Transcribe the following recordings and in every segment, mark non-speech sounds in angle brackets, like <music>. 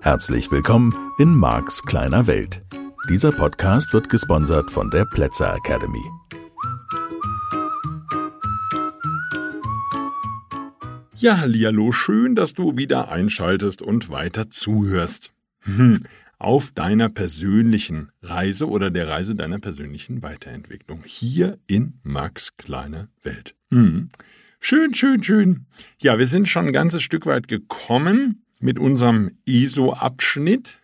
Herzlich willkommen in Marks kleiner Welt. Dieser Podcast wird gesponsert von der Plätzer Academy. Ja, hallo, schön, dass du wieder einschaltest und weiter zuhörst. Hm, auf deiner persönlichen Reise oder der Reise deiner persönlichen Weiterentwicklung hier in Max kleiner Welt. Hm. Schön, schön, schön. Ja, wir sind schon ein ganzes Stück weit gekommen mit unserem ISO-Abschnitt.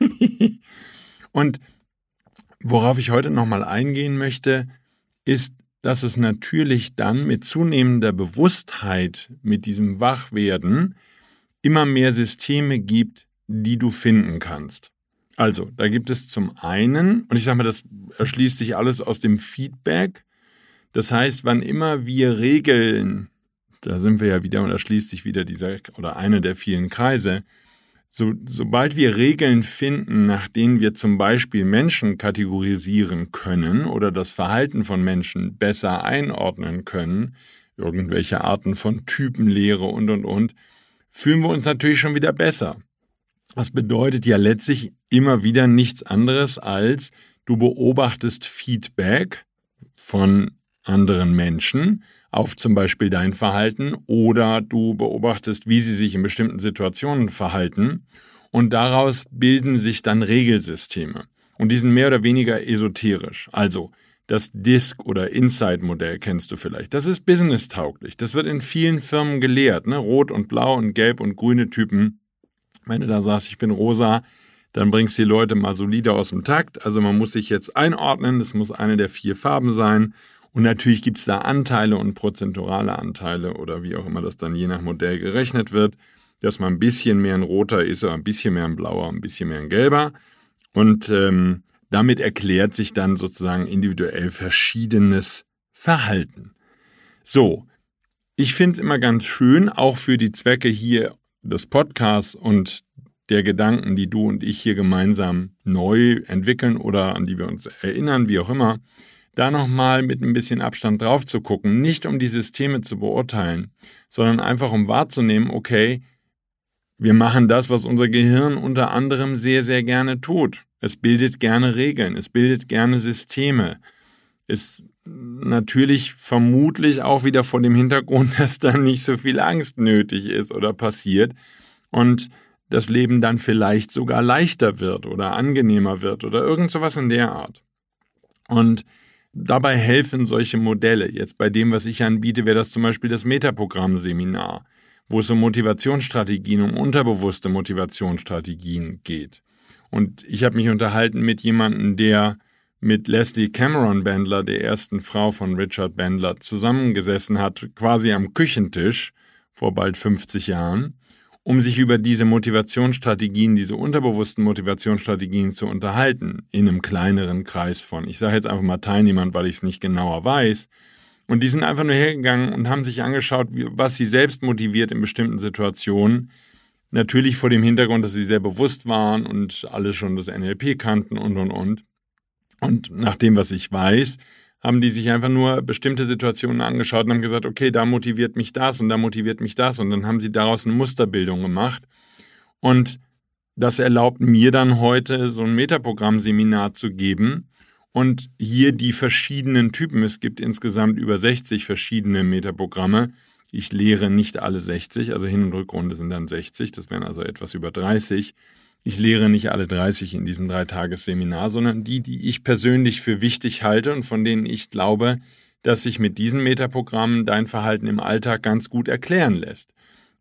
<laughs> und worauf ich heute nochmal eingehen möchte, ist dass es natürlich dann mit zunehmender Bewusstheit, mit diesem Wachwerden, immer mehr Systeme gibt, die du finden kannst. Also, da gibt es zum einen, und ich sage mal, das erschließt sich alles aus dem Feedback. Das heißt, wann immer wir Regeln, da sind wir ja wieder und erschließt sich wieder dieser oder einer der vielen Kreise, so, sobald wir Regeln finden, nach denen wir zum Beispiel Menschen kategorisieren können oder das Verhalten von Menschen besser einordnen können, irgendwelche Arten von Typenlehre und und und, fühlen wir uns natürlich schon wieder besser. Das bedeutet ja letztlich immer wieder nichts anderes als du beobachtest Feedback von anderen Menschen auf zum Beispiel dein Verhalten oder du beobachtest, wie sie sich in bestimmten Situationen verhalten und daraus bilden sich dann Regelsysteme. Und die sind mehr oder weniger esoterisch. Also das Disk- oder Inside-Modell kennst du vielleicht. Das ist business-tauglich. Das wird in vielen Firmen gelehrt. Ne? Rot und Blau und Gelb und grüne Typen. Wenn du da sagst, ich bin rosa, dann bringst du die Leute mal solide aus dem Takt. Also man muss sich jetzt einordnen. Das muss eine der vier Farben sein. Und natürlich gibt es da Anteile und prozentuale Anteile oder wie auch immer das dann je nach Modell gerechnet wird, dass man ein bisschen mehr ein roter ist oder ein bisschen mehr ein blauer, ein bisschen mehr ein gelber. Und ähm, damit erklärt sich dann sozusagen individuell verschiedenes Verhalten. So, ich finde es immer ganz schön, auch für die Zwecke hier des Podcasts und der Gedanken, die du und ich hier gemeinsam neu entwickeln oder an die wir uns erinnern, wie auch immer, da nochmal mit ein bisschen Abstand drauf zu gucken, nicht um die Systeme zu beurteilen, sondern einfach um wahrzunehmen, okay, wir machen das, was unser Gehirn unter anderem sehr, sehr gerne tut. Es bildet gerne Regeln, es bildet gerne Systeme. Es natürlich vermutlich auch wieder vor dem Hintergrund, <laughs> dass da nicht so viel Angst nötig ist oder passiert und das Leben dann vielleicht sogar leichter wird oder angenehmer wird oder irgend sowas in der Art. Und Dabei helfen solche Modelle. Jetzt bei dem, was ich anbiete, wäre das zum Beispiel das Metaprogramm-Seminar, wo es um Motivationsstrategien, um unterbewusste Motivationsstrategien geht. Und ich habe mich unterhalten mit jemandem, der mit Leslie Cameron Bandler, der ersten Frau von Richard Bandler, zusammengesessen hat, quasi am Küchentisch vor bald 50 Jahren um sich über diese Motivationsstrategien, diese unterbewussten Motivationsstrategien zu unterhalten, in einem kleineren Kreis von, ich sage jetzt einfach mal Teilnehmern, weil ich es nicht genauer weiß. Und die sind einfach nur hergegangen und haben sich angeschaut, was sie selbst motiviert in bestimmten Situationen. Natürlich vor dem Hintergrund, dass sie sehr bewusst waren und alle schon das NLP kannten und, und, und. Und nach dem, was ich weiß, haben die sich einfach nur bestimmte Situationen angeschaut und haben gesagt, okay, da motiviert mich das und da motiviert mich das. Und dann haben sie daraus eine Musterbildung gemacht. Und das erlaubt mir dann heute so ein Metaprogramm-Seminar zu geben und hier die verschiedenen Typen. Es gibt insgesamt über 60 verschiedene Metaprogramme. Ich lehre nicht alle 60, also Hin- und Rückrunde sind dann 60, das wären also etwas über 30. Ich lehre nicht alle 30 in diesem Dreitagesseminar, sondern die, die ich persönlich für wichtig halte und von denen ich glaube, dass sich mit diesen Metaprogrammen dein Verhalten im Alltag ganz gut erklären lässt.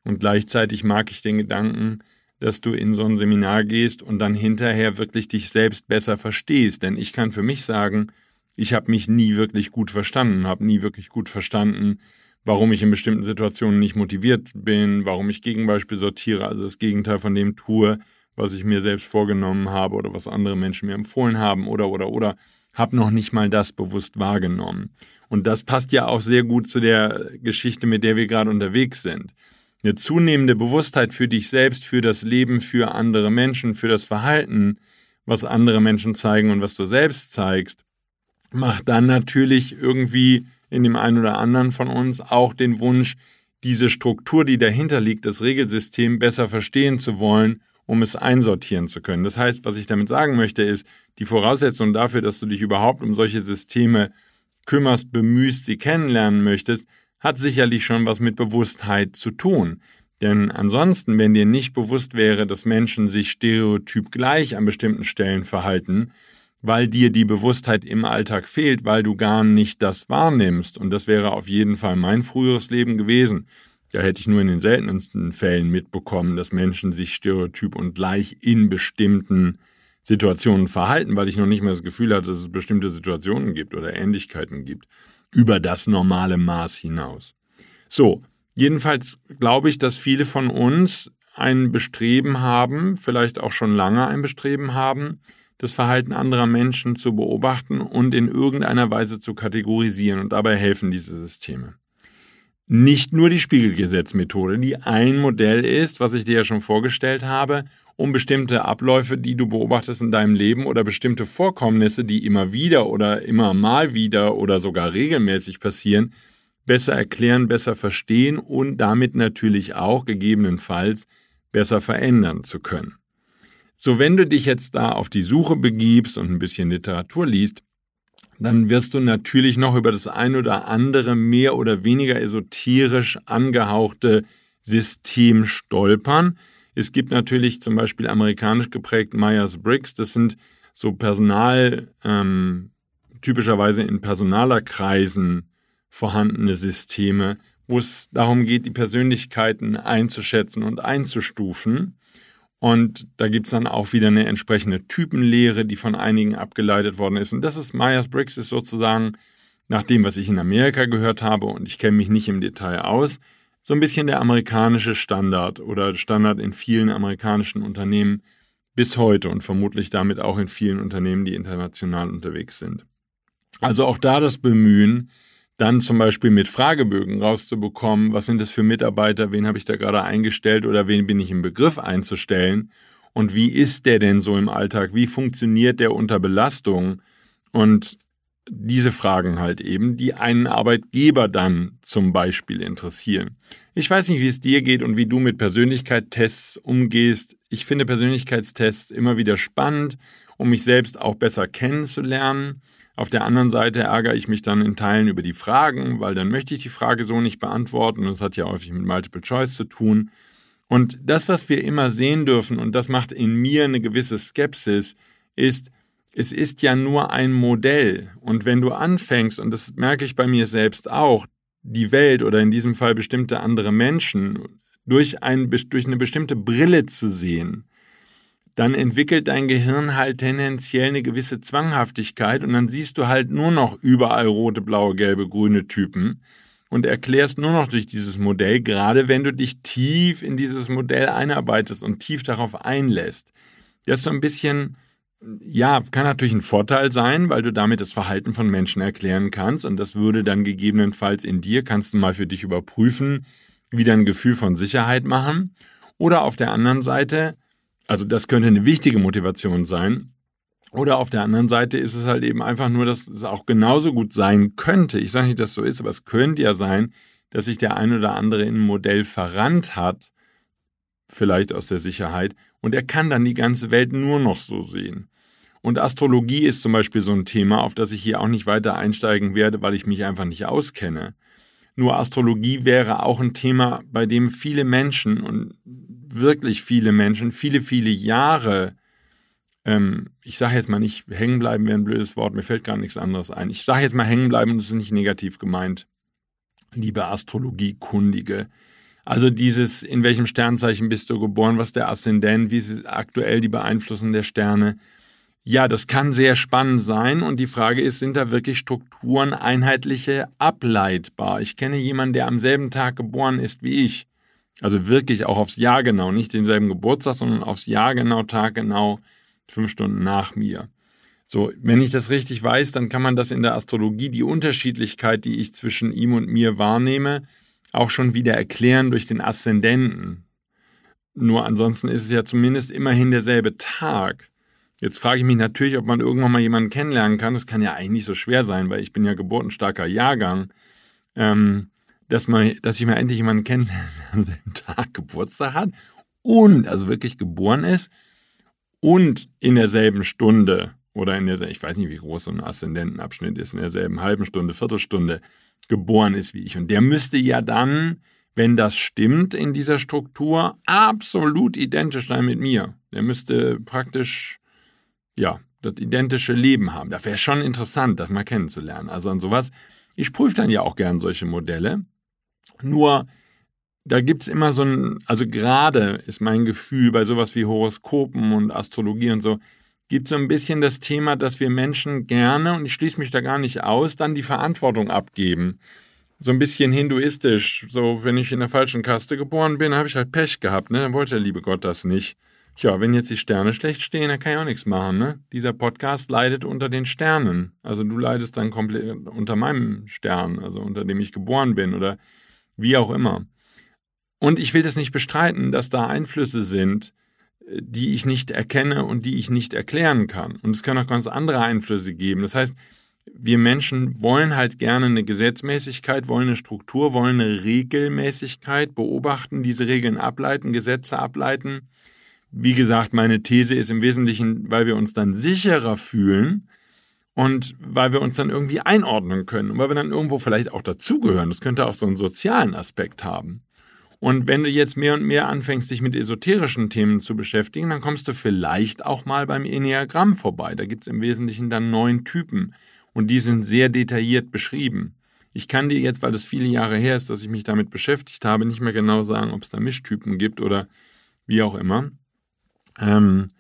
Und gleichzeitig mag ich den Gedanken, dass du in so ein Seminar gehst und dann hinterher wirklich dich selbst besser verstehst. Denn ich kann für mich sagen, ich habe mich nie wirklich gut verstanden, habe nie wirklich gut verstanden, warum ich in bestimmten Situationen nicht motiviert bin, warum ich Gegenbeispiel sortiere, also das Gegenteil von dem tue, was ich mir selbst vorgenommen habe oder was andere Menschen mir empfohlen haben oder oder oder habe noch nicht mal das bewusst wahrgenommen. Und das passt ja auch sehr gut zu der Geschichte, mit der wir gerade unterwegs sind. Eine zunehmende Bewusstheit für dich selbst, für das Leben, für andere Menschen, für das Verhalten, was andere Menschen zeigen und was du selbst zeigst, macht dann natürlich irgendwie in dem einen oder anderen von uns auch den Wunsch, diese Struktur, die dahinter liegt, das Regelsystem besser verstehen zu wollen, um es einsortieren zu können. Das heißt, was ich damit sagen möchte, ist, die Voraussetzung dafür, dass du dich überhaupt um solche Systeme kümmerst, bemühst, sie kennenlernen möchtest, hat sicherlich schon was mit Bewusstheit zu tun. Denn ansonsten, wenn dir nicht bewusst wäre, dass Menschen sich stereotyp gleich an bestimmten Stellen verhalten, weil dir die Bewusstheit im Alltag fehlt, weil du gar nicht das wahrnimmst. Und das wäre auf jeden Fall mein früheres Leben gewesen. Da hätte ich nur in den seltensten Fällen mitbekommen, dass Menschen sich stereotyp und gleich in bestimmten Situationen verhalten, weil ich noch nicht mehr das Gefühl hatte, dass es bestimmte Situationen gibt oder Ähnlichkeiten gibt. Über das normale Maß hinaus. So, jedenfalls glaube ich, dass viele von uns ein Bestreben haben, vielleicht auch schon lange ein Bestreben haben, das Verhalten anderer Menschen zu beobachten und in irgendeiner Weise zu kategorisieren. Und dabei helfen diese Systeme. Nicht nur die Spiegelgesetzmethode, die ein Modell ist, was ich dir ja schon vorgestellt habe, um bestimmte Abläufe, die du beobachtest in deinem Leben oder bestimmte Vorkommnisse, die immer wieder oder immer mal wieder oder sogar regelmäßig passieren, besser erklären, besser verstehen und damit natürlich auch gegebenenfalls besser verändern zu können. So, wenn du dich jetzt da auf die Suche begibst und ein bisschen Literatur liest, dann wirst du natürlich noch über das ein oder andere mehr oder weniger esoterisch angehauchte System stolpern. Es gibt natürlich zum Beispiel amerikanisch geprägt Myers-Briggs, das sind so Personal, ähm, typischerweise in Personalerkreisen vorhandene Systeme, wo es darum geht, die Persönlichkeiten einzuschätzen und einzustufen. Und da gibt es dann auch wieder eine entsprechende Typenlehre, die von einigen abgeleitet worden ist. Und das ist Myers-Briggs, ist sozusagen, nach dem, was ich in Amerika gehört habe, und ich kenne mich nicht im Detail aus, so ein bisschen der amerikanische Standard oder Standard in vielen amerikanischen Unternehmen bis heute und vermutlich damit auch in vielen Unternehmen, die international unterwegs sind. Also auch da das Bemühen, dann zum Beispiel mit Fragebögen rauszubekommen, was sind das für Mitarbeiter, wen habe ich da gerade eingestellt oder wen bin ich im Begriff einzustellen und wie ist der denn so im Alltag, wie funktioniert der unter Belastung und diese Fragen halt eben, die einen Arbeitgeber dann zum Beispiel interessieren. Ich weiß nicht, wie es dir geht und wie du mit Persönlichkeitstests umgehst. Ich finde Persönlichkeitstests immer wieder spannend, um mich selbst auch besser kennenzulernen. Auf der anderen Seite ärgere ich mich dann in Teilen über die Fragen, weil dann möchte ich die Frage so nicht beantworten. das hat ja häufig mit Multiple Choice zu tun. Und das, was wir immer sehen dürfen, und das macht in mir eine gewisse Skepsis, ist, es ist ja nur ein Modell. Und wenn du anfängst, und das merke ich bei mir selbst auch, die Welt oder in diesem Fall bestimmte andere Menschen durch, ein, durch eine bestimmte Brille zu sehen, dann entwickelt dein Gehirn halt tendenziell eine gewisse Zwanghaftigkeit und dann siehst du halt nur noch überall rote, blaue, gelbe, grüne Typen und erklärst nur noch durch dieses Modell, gerade wenn du dich tief in dieses Modell einarbeitest und tief darauf einlässt. Das ist so ein bisschen, ja, kann natürlich ein Vorteil sein, weil du damit das Verhalten von Menschen erklären kannst und das würde dann gegebenenfalls in dir, kannst du mal für dich überprüfen, wieder ein Gefühl von Sicherheit machen. Oder auf der anderen Seite, also das könnte eine wichtige Motivation sein. Oder auf der anderen Seite ist es halt eben einfach nur, dass es auch genauso gut sein könnte. Ich sage nicht, dass es so ist, aber es könnte ja sein, dass sich der ein oder andere in ein Modell verrannt hat, vielleicht aus der Sicherheit, und er kann dann die ganze Welt nur noch so sehen. Und Astrologie ist zum Beispiel so ein Thema, auf das ich hier auch nicht weiter einsteigen werde, weil ich mich einfach nicht auskenne. Nur Astrologie wäre auch ein Thema, bei dem viele Menschen und wirklich viele Menschen viele, viele Jahre, ähm, ich sage jetzt mal nicht hängen bleiben, wäre ein blödes Wort, mir fällt gar nichts anderes ein. Ich sage jetzt mal hängen bleiben, das ist nicht negativ gemeint, liebe Astrologiekundige. Also dieses, in welchem Sternzeichen bist du geboren, was der Aszendent, wie ist aktuell die Beeinflussung der Sterne. Ja, das kann sehr spannend sein und die Frage ist, sind da wirklich Strukturen einheitliche ableitbar? Ich kenne jemanden, der am selben Tag geboren ist wie ich. Also wirklich auch aufs Jahr genau, nicht denselben Geburtstag, sondern aufs Jahr genau, Tag genau, fünf Stunden nach mir. So, wenn ich das richtig weiß, dann kann man das in der Astrologie, die Unterschiedlichkeit, die ich zwischen ihm und mir wahrnehme, auch schon wieder erklären durch den Aszendenten. Nur ansonsten ist es ja zumindest immerhin derselbe Tag. Jetzt frage ich mich natürlich, ob man irgendwann mal jemanden kennenlernen kann. Das kann ja eigentlich nicht so schwer sein, weil ich bin ja geburtenstarker Jahrgang. Ähm, dass, man, dass ich mal endlich jemanden kennenlerne, der <laughs> am selben Tag Geburtstag hat und also wirklich geboren ist und in derselben Stunde oder in der, ich weiß nicht, wie groß so ein Aszendentenabschnitt ist, in derselben halben Stunde, Viertelstunde geboren ist wie ich. Und der müsste ja dann, wenn das stimmt in dieser Struktur, absolut identisch sein mit mir. Der müsste praktisch, ja, das identische Leben haben. Das wäre schon interessant, das mal kennenzulernen. Also an sowas. Ich prüfe dann ja auch gern solche Modelle. Nur, da gibt es immer so ein, also gerade ist mein Gefühl bei sowas wie Horoskopen und Astrologie und so, gibt so ein bisschen das Thema, dass wir Menschen gerne, und ich schließe mich da gar nicht aus, dann die Verantwortung abgeben. So ein bisschen hinduistisch. So, wenn ich in der falschen Kaste geboren bin, habe ich halt Pech gehabt, ne? Dann wollte der liebe Gott das nicht. Tja, wenn jetzt die Sterne schlecht stehen, dann kann ich auch nichts machen, ne? Dieser Podcast leidet unter den Sternen. Also du leidest dann komplett unter meinem Stern, also unter dem ich geboren bin oder wie auch immer. Und ich will das nicht bestreiten, dass da Einflüsse sind, die ich nicht erkenne und die ich nicht erklären kann. Und es kann auch ganz andere Einflüsse geben. Das heißt, wir Menschen wollen halt gerne eine Gesetzmäßigkeit, wollen eine Struktur, wollen eine Regelmäßigkeit beobachten, diese Regeln ableiten, Gesetze ableiten. Wie gesagt, meine These ist im Wesentlichen, weil wir uns dann sicherer fühlen und weil wir uns dann irgendwie einordnen können und weil wir dann irgendwo vielleicht auch dazugehören. Das könnte auch so einen sozialen Aspekt haben. Und wenn du jetzt mehr und mehr anfängst, dich mit esoterischen Themen zu beschäftigen, dann kommst du vielleicht auch mal beim Enneagramm vorbei. Da gibt es im Wesentlichen dann neun Typen und die sind sehr detailliert beschrieben. Ich kann dir jetzt, weil es viele Jahre her ist, dass ich mich damit beschäftigt habe, nicht mehr genau sagen, ob es da Mischtypen gibt oder wie auch immer. Ähm,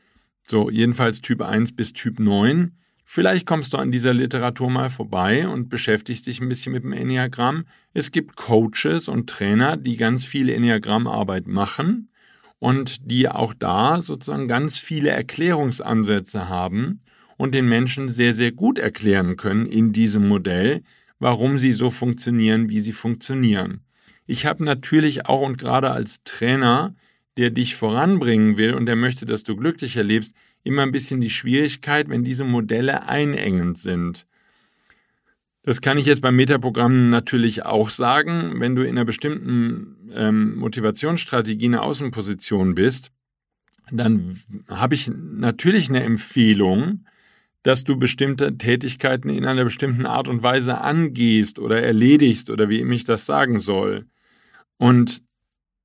so, jedenfalls Typ 1 bis Typ 9. Vielleicht kommst du an dieser Literatur mal vorbei und beschäftigst dich ein bisschen mit dem Enneagramm. Es gibt Coaches und Trainer, die ganz viel Enneagrammarbeit machen und die auch da sozusagen ganz viele Erklärungsansätze haben und den Menschen sehr, sehr gut erklären können in diesem Modell, warum sie so funktionieren, wie sie funktionieren. Ich habe natürlich auch und gerade als Trainer, der dich voranbringen will und der möchte, dass du glücklich erlebst, immer ein bisschen die Schwierigkeit, wenn diese Modelle einengend sind. Das kann ich jetzt beim Metaprogramm natürlich auch sagen. Wenn du in einer bestimmten ähm, Motivationsstrategie eine Außenposition bist, dann habe ich natürlich eine Empfehlung, dass du bestimmte Tätigkeiten in einer bestimmten Art und Weise angehst oder erledigst oder wie ich das sagen soll. Und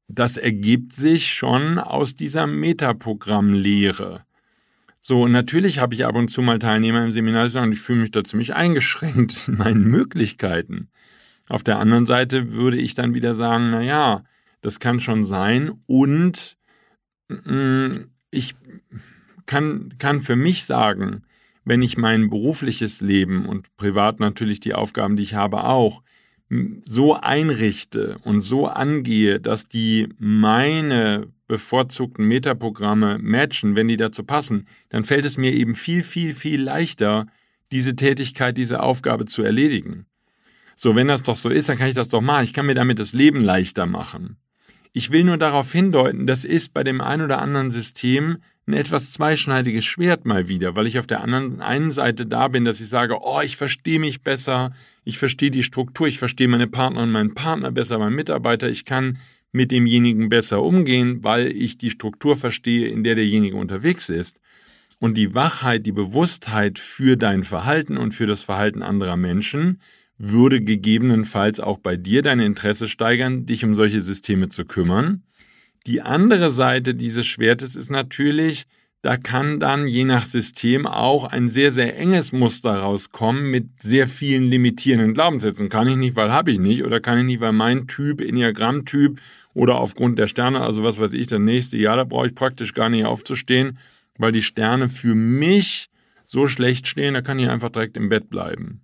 das ergibt sich schon aus dieser Metaprogrammlehre. So, natürlich habe ich ab und zu mal Teilnehmer im Seminar, die sagen, ich fühle mich da ziemlich eingeschränkt in meinen Möglichkeiten. Auf der anderen Seite würde ich dann wieder sagen, na ja, das kann schon sein und mm, ich kann, kann für mich sagen, wenn ich mein berufliches Leben und privat natürlich die Aufgaben, die ich habe, auch so einrichte und so angehe, dass die meine bevorzugten Metaprogramme matchen, wenn die dazu passen, dann fällt es mir eben viel, viel, viel leichter, diese Tätigkeit, diese Aufgabe zu erledigen. So, wenn das doch so ist, dann kann ich das doch machen. Ich kann mir damit das Leben leichter machen. Ich will nur darauf hindeuten, das ist bei dem einen oder anderen System ein etwas zweischneidiges Schwert mal wieder, weil ich auf der anderen einen Seite da bin, dass ich sage, oh, ich verstehe mich besser, ich verstehe die Struktur, ich verstehe meine Partner und meinen Partner besser, meinen Mitarbeiter, ich kann mit demjenigen besser umgehen, weil ich die Struktur verstehe, in der derjenige unterwegs ist. Und die Wachheit, die Bewusstheit für dein Verhalten und für das Verhalten anderer Menschen würde gegebenenfalls auch bei dir dein Interesse steigern, dich um solche Systeme zu kümmern. Die andere Seite dieses Schwertes ist natürlich, da kann dann je nach System auch ein sehr, sehr enges Muster rauskommen mit sehr vielen limitierenden Glaubenssätzen. Kann ich nicht, weil habe ich nicht, oder kann ich nicht, weil mein Typ, Enneagramm-Typ oder aufgrund der Sterne, also was weiß ich, das nächste Jahr, da brauche ich praktisch gar nicht aufzustehen, weil die Sterne für mich so schlecht stehen, da kann ich einfach direkt im Bett bleiben.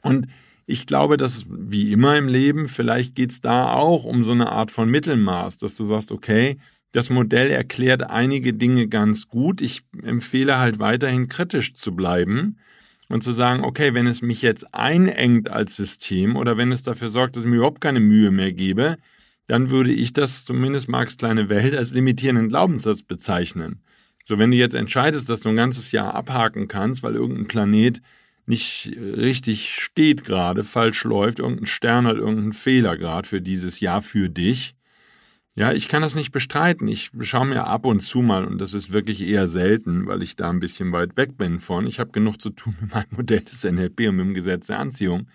Und ich glaube, dass wie immer im Leben, vielleicht geht es da auch um so eine Art von Mittelmaß, dass du sagst, okay, das Modell erklärt einige Dinge ganz gut. Ich empfehle halt weiterhin kritisch zu bleiben und zu sagen, okay, wenn es mich jetzt einengt als System oder wenn es dafür sorgt, dass ich mir überhaupt keine Mühe mehr gebe, dann würde ich das zumindest Marx kleine Welt als limitierenden Glaubenssatz bezeichnen. So, wenn du jetzt entscheidest, dass du ein ganzes Jahr abhaken kannst, weil irgendein Planet nicht richtig steht gerade, falsch läuft, irgendein Stern hat irgendeinen Fehler gerade für dieses Jahr für dich. Ja, ich kann das nicht bestreiten. Ich schaue mir ab und zu mal, und das ist wirklich eher selten, weil ich da ein bisschen weit weg bin von. Ich habe genug zu tun mit meinem Modell des NLP und mit dem Gesetz der Anziehung.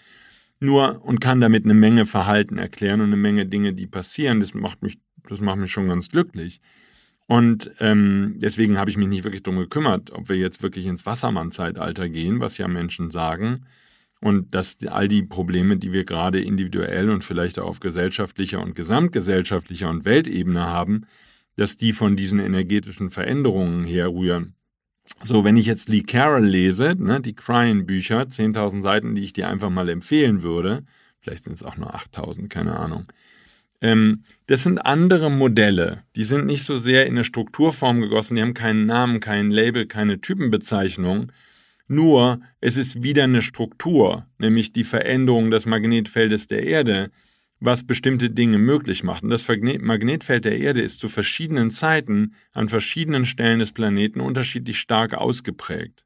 Nur und kann damit eine Menge Verhalten erklären und eine Menge Dinge, die passieren. Das macht mich, das macht mich schon ganz glücklich. Und ähm, deswegen habe ich mich nicht wirklich darum gekümmert, ob wir jetzt wirklich ins Wassermann-Zeitalter gehen, was ja Menschen sagen. Und dass all die Probleme, die wir gerade individuell und vielleicht auch auf gesellschaftlicher und gesamtgesellschaftlicher und Weltebene haben, dass die von diesen energetischen Veränderungen herrühren. So, wenn ich jetzt Lee Carroll lese, ne, die Cryin-Bücher, 10.000 Seiten, die ich dir einfach mal empfehlen würde, vielleicht sind es auch nur 8.000, keine Ahnung, das sind andere Modelle. Die sind nicht so sehr in eine Strukturform gegossen, die haben keinen Namen, kein Label, keine Typenbezeichnung. Nur es ist wieder eine Struktur, nämlich die Veränderung des Magnetfeldes der Erde, was bestimmte Dinge möglich macht. Und das Magnetfeld der Erde ist zu verschiedenen Zeiten an verschiedenen Stellen des Planeten unterschiedlich stark ausgeprägt.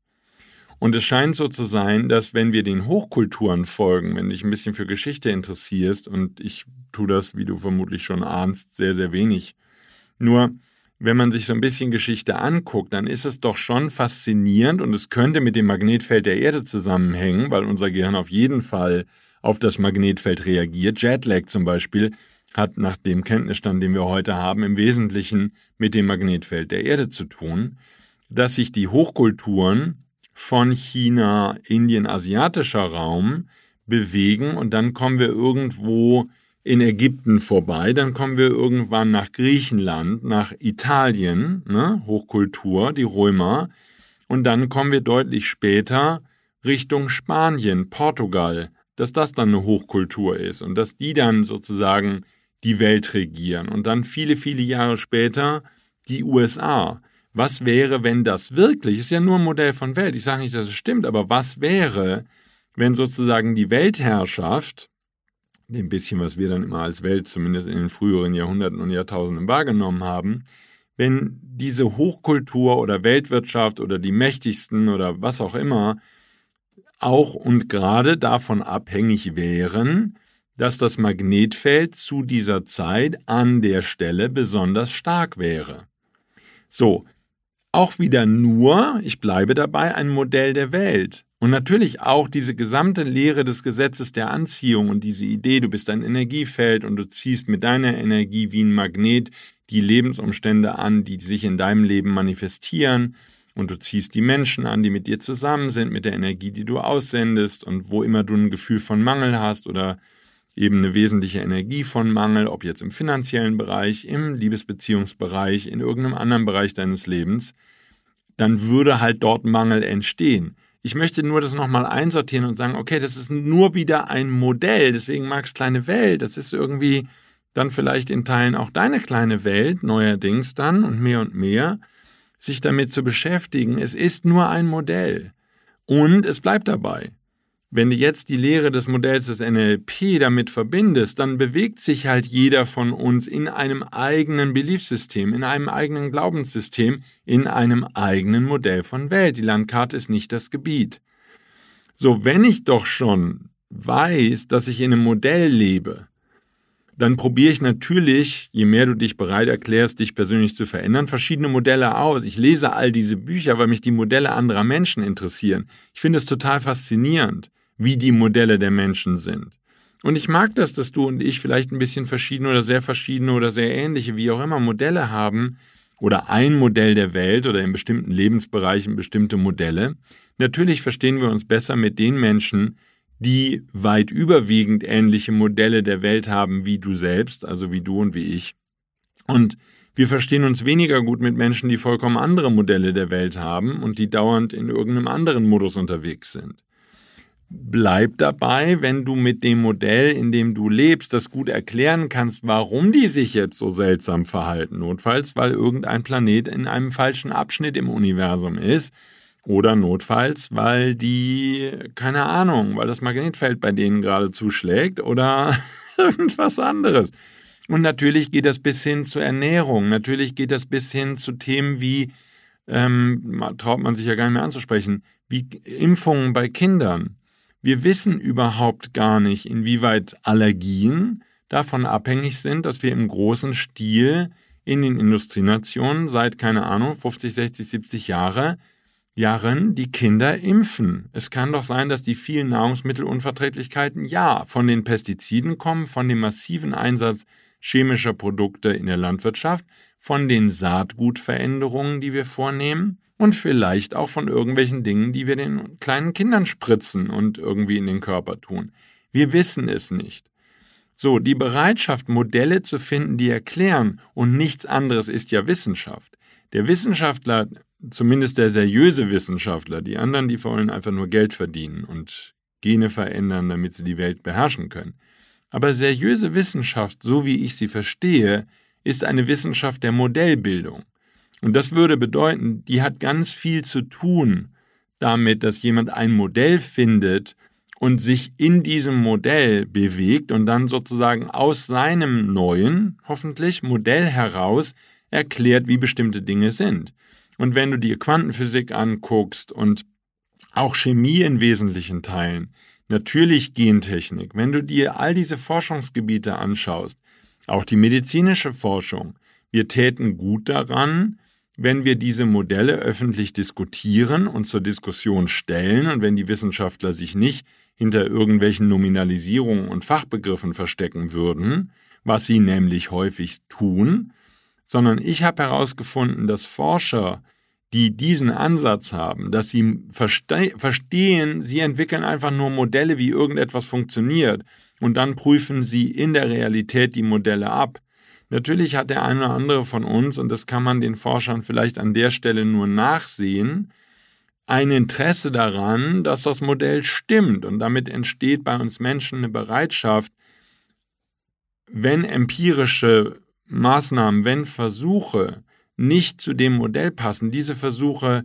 Und es scheint so zu sein, dass wenn wir den Hochkulturen folgen, wenn dich ein bisschen für Geschichte interessierst, und ich tue das, wie du vermutlich schon ahnst, sehr, sehr wenig. Nur, wenn man sich so ein bisschen Geschichte anguckt, dann ist es doch schon faszinierend und es könnte mit dem Magnetfeld der Erde zusammenhängen, weil unser Gehirn auf jeden Fall auf das Magnetfeld reagiert. Jetlag zum Beispiel hat nach dem Kenntnisstand, den wir heute haben, im Wesentlichen mit dem Magnetfeld der Erde zu tun, dass sich die Hochkulturen von China, Indien, asiatischer Raum bewegen und dann kommen wir irgendwo in Ägypten vorbei, dann kommen wir irgendwann nach Griechenland, nach Italien, ne, Hochkultur, die Römer, und dann kommen wir deutlich später Richtung Spanien, Portugal, dass das dann eine Hochkultur ist und dass die dann sozusagen die Welt regieren und dann viele, viele Jahre später die USA. Was wäre, wenn das wirklich, ist ja nur ein Modell von Welt, ich sage nicht, dass es stimmt, aber was wäre, wenn sozusagen die Weltherrschaft, dem bisschen, was wir dann immer als Welt zumindest in den früheren Jahrhunderten und Jahrtausenden wahrgenommen haben, wenn diese Hochkultur oder Weltwirtschaft oder die mächtigsten oder was auch immer auch und gerade davon abhängig wären, dass das Magnetfeld zu dieser Zeit an der Stelle besonders stark wäre. So, auch wieder nur, ich bleibe dabei, ein Modell der Welt. Und natürlich auch diese gesamte Lehre des Gesetzes der Anziehung und diese Idee, du bist ein Energiefeld und du ziehst mit deiner Energie wie ein Magnet die Lebensumstände an, die sich in deinem Leben manifestieren. Und du ziehst die Menschen an, die mit dir zusammen sind, mit der Energie, die du aussendest. Und wo immer du ein Gefühl von Mangel hast oder eben eine wesentliche Energie von Mangel, ob jetzt im finanziellen Bereich, im Liebesbeziehungsbereich, in irgendeinem anderen Bereich deines Lebens, dann würde halt dort Mangel entstehen. Ich möchte nur das nochmal einsortieren und sagen, okay, das ist nur wieder ein Modell, deswegen mag's kleine Welt, das ist irgendwie dann vielleicht in Teilen auch deine kleine Welt, neuerdings dann und mehr und mehr, sich damit zu beschäftigen. Es ist nur ein Modell. Und es bleibt dabei. Wenn du jetzt die Lehre des Modells des NLP damit verbindest, dann bewegt sich halt jeder von uns in einem eigenen Beliefsystem, in einem eigenen Glaubenssystem, in einem eigenen Modell von Welt. Die Landkarte ist nicht das Gebiet. So, wenn ich doch schon weiß, dass ich in einem Modell lebe, dann probiere ich natürlich, je mehr du dich bereit erklärst, dich persönlich zu verändern, verschiedene Modelle aus. Ich lese all diese Bücher, weil mich die Modelle anderer Menschen interessieren. Ich finde es total faszinierend wie die Modelle der Menschen sind. Und ich mag das, dass du und ich vielleicht ein bisschen verschiedene oder sehr verschiedene oder sehr ähnliche, wie auch immer, Modelle haben oder ein Modell der Welt oder in bestimmten Lebensbereichen bestimmte Modelle. Natürlich verstehen wir uns besser mit den Menschen, die weit überwiegend ähnliche Modelle der Welt haben wie du selbst, also wie du und wie ich. Und wir verstehen uns weniger gut mit Menschen, die vollkommen andere Modelle der Welt haben und die dauernd in irgendeinem anderen Modus unterwegs sind bleib dabei, wenn du mit dem Modell, in dem du lebst, das gut erklären kannst, warum die sich jetzt so seltsam verhalten. Notfalls, weil irgendein Planet in einem falschen Abschnitt im Universum ist. Oder notfalls, weil die, keine Ahnung, weil das Magnetfeld bei denen gerade zuschlägt oder <laughs> irgendwas anderes. Und natürlich geht das bis hin zur Ernährung. Natürlich geht das bis hin zu Themen wie ähm, traut man sich ja gar nicht mehr anzusprechen, wie Impfungen bei Kindern. Wir wissen überhaupt gar nicht, inwieweit Allergien davon abhängig sind, dass wir im großen Stil in den Industrienationen seit, keine Ahnung, 50, 60, 70 Jahre, Jahren die Kinder impfen. Es kann doch sein, dass die vielen Nahrungsmittelunverträglichkeiten ja von den Pestiziden kommen, von dem massiven Einsatz chemischer Produkte in der Landwirtschaft, von den Saatgutveränderungen, die wir vornehmen und vielleicht auch von irgendwelchen Dingen, die wir den kleinen Kindern spritzen und irgendwie in den Körper tun. Wir wissen es nicht. So, die Bereitschaft, Modelle zu finden, die erklären, und nichts anderes ist ja Wissenschaft. Der Wissenschaftler, zumindest der seriöse Wissenschaftler, die anderen, die wollen einfach nur Geld verdienen und Gene verändern, damit sie die Welt beherrschen können. Aber seriöse Wissenschaft, so wie ich sie verstehe, ist eine Wissenschaft der Modellbildung. Und das würde bedeuten, die hat ganz viel zu tun damit, dass jemand ein Modell findet und sich in diesem Modell bewegt und dann sozusagen aus seinem neuen, hoffentlich, Modell heraus erklärt, wie bestimmte Dinge sind. Und wenn du dir Quantenphysik anguckst und auch Chemie in wesentlichen Teilen, natürlich Gentechnik, wenn du dir all diese Forschungsgebiete anschaust, auch die medizinische Forschung, wir täten gut daran, wenn wir diese Modelle öffentlich diskutieren und zur Diskussion stellen und wenn die Wissenschaftler sich nicht hinter irgendwelchen Nominalisierungen und Fachbegriffen verstecken würden, was sie nämlich häufig tun, sondern ich habe herausgefunden, dass Forscher, die diesen Ansatz haben, dass sie verste verstehen, sie entwickeln einfach nur Modelle, wie irgendetwas funktioniert, und dann prüfen sie in der Realität die Modelle ab. Natürlich hat der eine oder andere von uns, und das kann man den Forschern vielleicht an der Stelle nur nachsehen, ein Interesse daran, dass das Modell stimmt. Und damit entsteht bei uns Menschen eine Bereitschaft, wenn empirische Maßnahmen, wenn Versuche nicht zu dem Modell passen, diese Versuche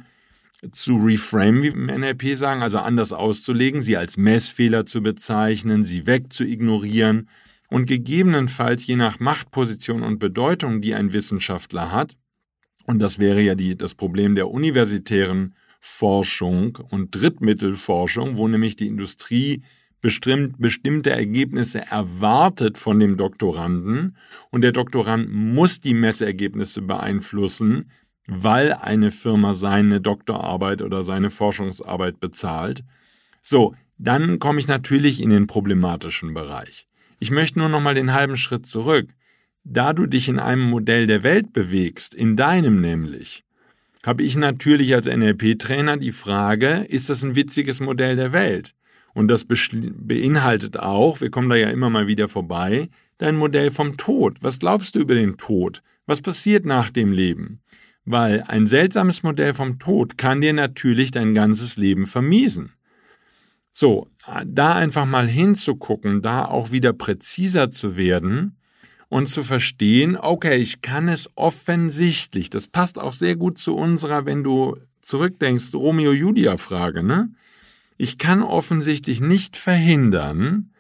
zu reframe, wie im NLP sagen, also anders auszulegen, sie als Messfehler zu bezeichnen, sie wegzuignorieren und gegebenenfalls je nach Machtposition und Bedeutung, die ein Wissenschaftler hat, und das wäre ja die, das Problem der universitären Forschung und Drittmittelforschung, wo nämlich die Industrie bestimmt, bestimmte Ergebnisse erwartet von dem Doktoranden und der Doktorand muss die Messergebnisse beeinflussen, weil eine Firma seine Doktorarbeit oder seine Forschungsarbeit bezahlt. So, dann komme ich natürlich in den problematischen Bereich. Ich möchte nur noch mal den halben Schritt zurück. Da du dich in einem Modell der Welt bewegst, in deinem nämlich, habe ich natürlich als NLP-Trainer die Frage, ist das ein witziges Modell der Welt? Und das beinhaltet auch, wir kommen da ja immer mal wieder vorbei, dein Modell vom Tod. Was glaubst du über den Tod? Was passiert nach dem Leben? Weil ein seltsames Modell vom Tod kann dir natürlich dein ganzes Leben vermiesen. So, da einfach mal hinzugucken, da auch wieder präziser zu werden und zu verstehen, okay, ich kann es offensichtlich, das passt auch sehr gut zu unserer, wenn du zurückdenkst, Romeo-Julia-Frage, ne? Ich kann offensichtlich nicht verhindern,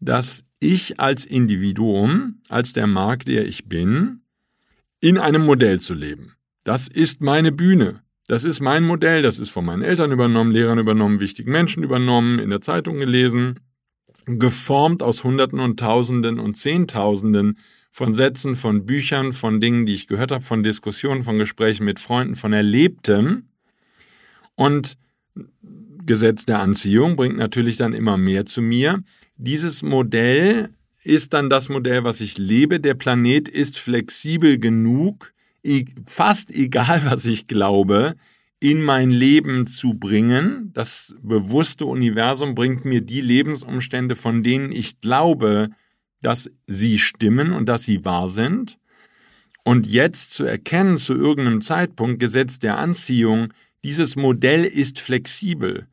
dass ich als Individuum, als der Markt, der ich bin, in einem Modell zu leben. Das ist meine Bühne. Das ist mein Modell. Das ist von meinen Eltern übernommen, Lehrern übernommen, wichtigen Menschen übernommen, in der Zeitung gelesen geformt aus Hunderten und Tausenden und Zehntausenden von Sätzen, von Büchern, von Dingen, die ich gehört habe, von Diskussionen, von Gesprächen mit Freunden, von Erlebtem. Und Gesetz der Anziehung bringt natürlich dann immer mehr zu mir. Dieses Modell ist dann das Modell, was ich lebe. Der Planet ist flexibel genug, fast egal, was ich glaube, in mein Leben zu bringen. Das bewusste Universum bringt mir die Lebensumstände, von denen ich glaube, dass sie stimmen und dass sie wahr sind. Und jetzt zu erkennen zu irgendeinem Zeitpunkt, Gesetz der Anziehung, dieses Modell ist flexibel.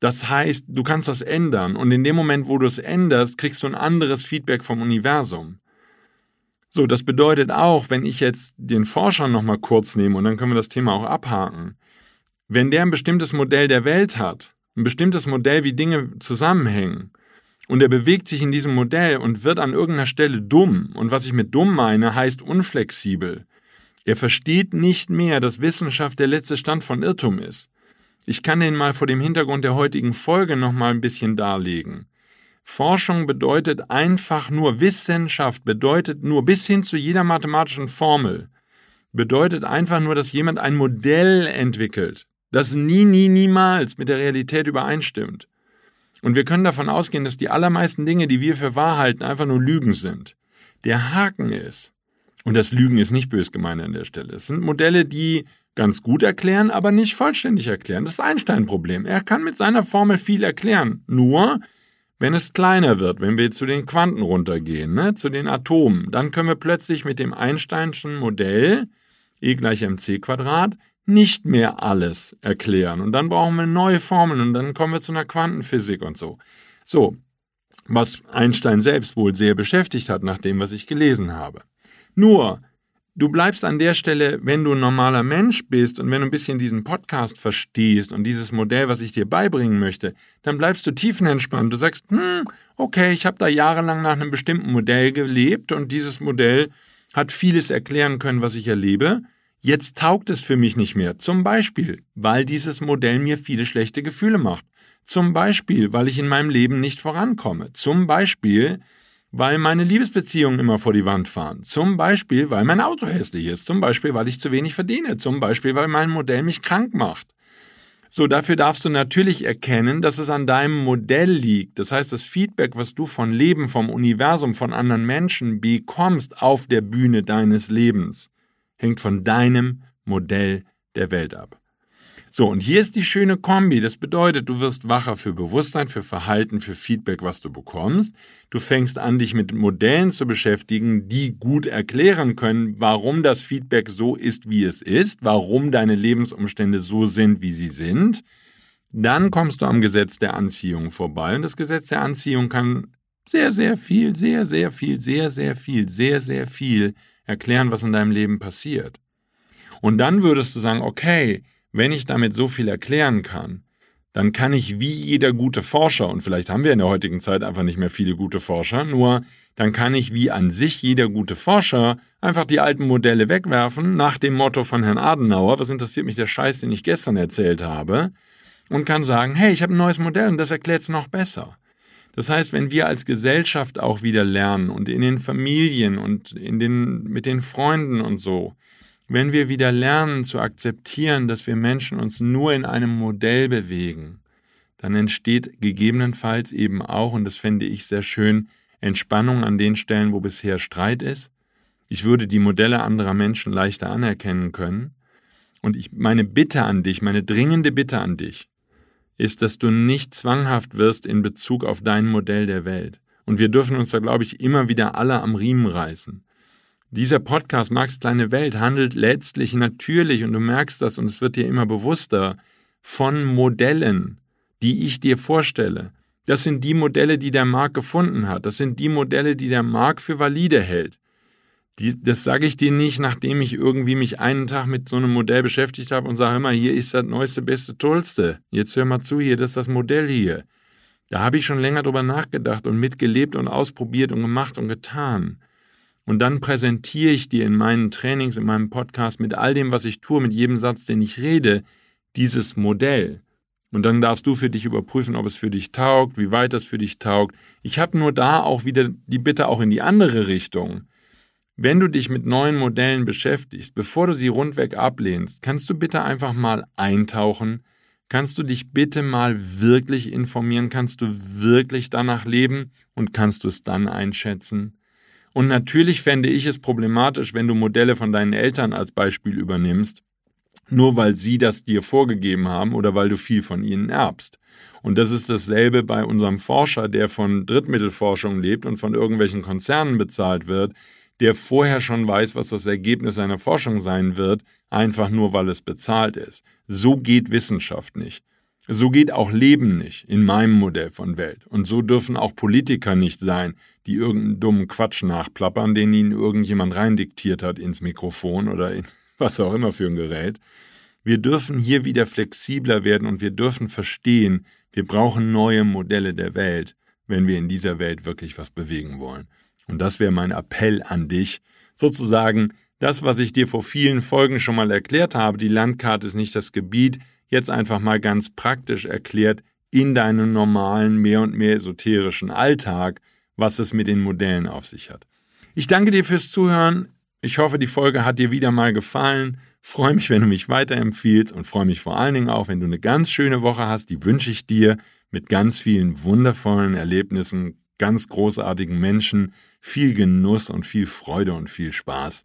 Das heißt, du kannst das ändern und in dem Moment, wo du es änderst, kriegst du ein anderes Feedback vom Universum. So, das bedeutet auch, wenn ich jetzt den Forscher nochmal kurz nehme und dann können wir das Thema auch abhaken. Wenn der ein bestimmtes Modell der Welt hat, ein bestimmtes Modell, wie Dinge zusammenhängen, und er bewegt sich in diesem Modell und wird an irgendeiner Stelle dumm, und was ich mit dumm meine, heißt unflexibel, Er versteht nicht mehr, dass Wissenschaft der letzte Stand von Irrtum ist. Ich kann den mal vor dem Hintergrund der heutigen Folge noch mal ein bisschen darlegen. Forschung bedeutet einfach nur Wissenschaft, bedeutet nur bis hin zu jeder mathematischen Formel, bedeutet einfach nur, dass jemand ein Modell entwickelt, das nie, nie, niemals mit der Realität übereinstimmt. Und wir können davon ausgehen, dass die allermeisten Dinge, die wir für wahr halten, einfach nur Lügen sind. Der Haken ist, und das Lügen ist nicht bös gemeint an der Stelle, es sind Modelle, die ganz gut erklären, aber nicht vollständig erklären. Das ist Einstein-Problem. Er kann mit seiner Formel viel erklären. Nur, wenn es kleiner wird, wenn wir zu den Quanten runtergehen, ne, zu den Atomen, dann können wir plötzlich mit dem Einsteinschen Modell E gleich mc Quadrat nicht mehr alles erklären. Und dann brauchen wir neue Formeln und dann kommen wir zu einer Quantenphysik und so. So, was Einstein selbst wohl sehr beschäftigt hat, nach dem, was ich gelesen habe. Nur, du bleibst an der Stelle, wenn du ein normaler Mensch bist und wenn du ein bisschen diesen Podcast verstehst und dieses Modell, was ich dir beibringen möchte, dann bleibst du tiefenentspannt. Du sagst, hm, okay, ich habe da jahrelang nach einem bestimmten Modell gelebt und dieses Modell hat vieles erklären können, was ich erlebe. Jetzt taugt es für mich nicht mehr. Zum Beispiel, weil dieses Modell mir viele schlechte Gefühle macht. Zum Beispiel, weil ich in meinem Leben nicht vorankomme. Zum Beispiel, weil meine Liebesbeziehungen immer vor die Wand fahren. Zum Beispiel, weil mein Auto hässlich ist. Zum Beispiel, weil ich zu wenig verdiene. Zum Beispiel, weil mein Modell mich krank macht. So, dafür darfst du natürlich erkennen, dass es an deinem Modell liegt. Das heißt, das Feedback, was du von Leben, vom Universum, von anderen Menschen bekommst auf der Bühne deines Lebens, hängt von deinem Modell der Welt ab. So, und hier ist die schöne Kombi. Das bedeutet, du wirst wacher für Bewusstsein, für Verhalten, für Feedback, was du bekommst. Du fängst an, dich mit Modellen zu beschäftigen, die gut erklären können, warum das Feedback so ist, wie es ist, warum deine Lebensumstände so sind, wie sie sind. Dann kommst du am Gesetz der Anziehung vorbei. Und das Gesetz der Anziehung kann sehr, sehr viel, sehr, sehr viel, sehr, sehr viel, sehr, sehr viel erklären, was in deinem Leben passiert. Und dann würdest du sagen, okay, wenn ich damit so viel erklären kann, dann kann ich wie jeder gute Forscher, und vielleicht haben wir in der heutigen Zeit einfach nicht mehr viele gute Forscher, nur dann kann ich wie an sich jeder gute Forscher einfach die alten Modelle wegwerfen, nach dem Motto von Herrn Adenauer, was interessiert mich der Scheiß, den ich gestern erzählt habe, und kann sagen, hey, ich habe ein neues Modell und das erklärt es noch besser. Das heißt, wenn wir als Gesellschaft auch wieder lernen und in den Familien und in den, mit den Freunden und so, wenn wir wieder lernen zu akzeptieren, dass wir Menschen uns nur in einem Modell bewegen, dann entsteht gegebenenfalls eben auch, und das fände ich sehr schön, Entspannung an den Stellen, wo bisher Streit ist. Ich würde die Modelle anderer Menschen leichter anerkennen können. Und ich, meine Bitte an dich, meine dringende Bitte an dich, ist, dass du nicht zwanghaft wirst in Bezug auf dein Modell der Welt. Und wir dürfen uns da, glaube ich, immer wieder alle am Riemen reißen. Dieser Podcast Max kleine Welt handelt letztlich natürlich, und du merkst das, und es wird dir immer bewusster, von Modellen, die ich dir vorstelle. Das sind die Modelle, die der Markt gefunden hat. Das sind die Modelle, die der Markt für valide hält. Die, das sage ich dir nicht, nachdem ich irgendwie mich einen Tag mit so einem Modell beschäftigt habe und sage, hör mal, hier ist das neueste, beste, tollste. Jetzt hör mal zu, hier, das ist das Modell hier. Da habe ich schon länger drüber nachgedacht und mitgelebt und ausprobiert und gemacht und getan. Und dann präsentiere ich dir in meinen Trainings, in meinem Podcast mit all dem, was ich tue, mit jedem Satz, den ich rede, dieses Modell. Und dann darfst du für dich überprüfen, ob es für dich taugt, wie weit es für dich taugt. Ich habe nur da auch wieder die Bitte auch in die andere Richtung. Wenn du dich mit neuen Modellen beschäftigst, bevor du sie rundweg ablehnst, kannst du bitte einfach mal eintauchen, kannst du dich bitte mal wirklich informieren, kannst du wirklich danach leben und kannst du es dann einschätzen? Und natürlich fände ich es problematisch, wenn du Modelle von deinen Eltern als Beispiel übernimmst, nur weil sie das dir vorgegeben haben oder weil du viel von ihnen erbst. Und das ist dasselbe bei unserem Forscher, der von Drittmittelforschung lebt und von irgendwelchen Konzernen bezahlt wird, der vorher schon weiß, was das Ergebnis seiner Forschung sein wird, einfach nur weil es bezahlt ist. So geht Wissenschaft nicht. So geht auch Leben nicht in meinem Modell von Welt. Und so dürfen auch Politiker nicht sein, die irgendeinen dummen Quatsch nachplappern, den ihnen irgendjemand reindiktiert hat ins Mikrofon oder in <laughs> was auch immer für ein Gerät. Wir dürfen hier wieder flexibler werden und wir dürfen verstehen, wir brauchen neue Modelle der Welt, wenn wir in dieser Welt wirklich was bewegen wollen. Und das wäre mein Appell an dich, sozusagen das, was ich dir vor vielen Folgen schon mal erklärt habe, die Landkarte ist nicht das Gebiet, jetzt einfach mal ganz praktisch erklärt in deinem normalen, mehr und mehr esoterischen Alltag, was es mit den Modellen auf sich hat. Ich danke dir fürs Zuhören. Ich hoffe, die Folge hat dir wieder mal gefallen. Freue mich, wenn du mich weiterempfiehlst und freue mich vor allen Dingen auch, wenn du eine ganz schöne Woche hast. Die wünsche ich dir mit ganz vielen wundervollen Erlebnissen, ganz großartigen Menschen, viel Genuss und viel Freude und viel Spaß.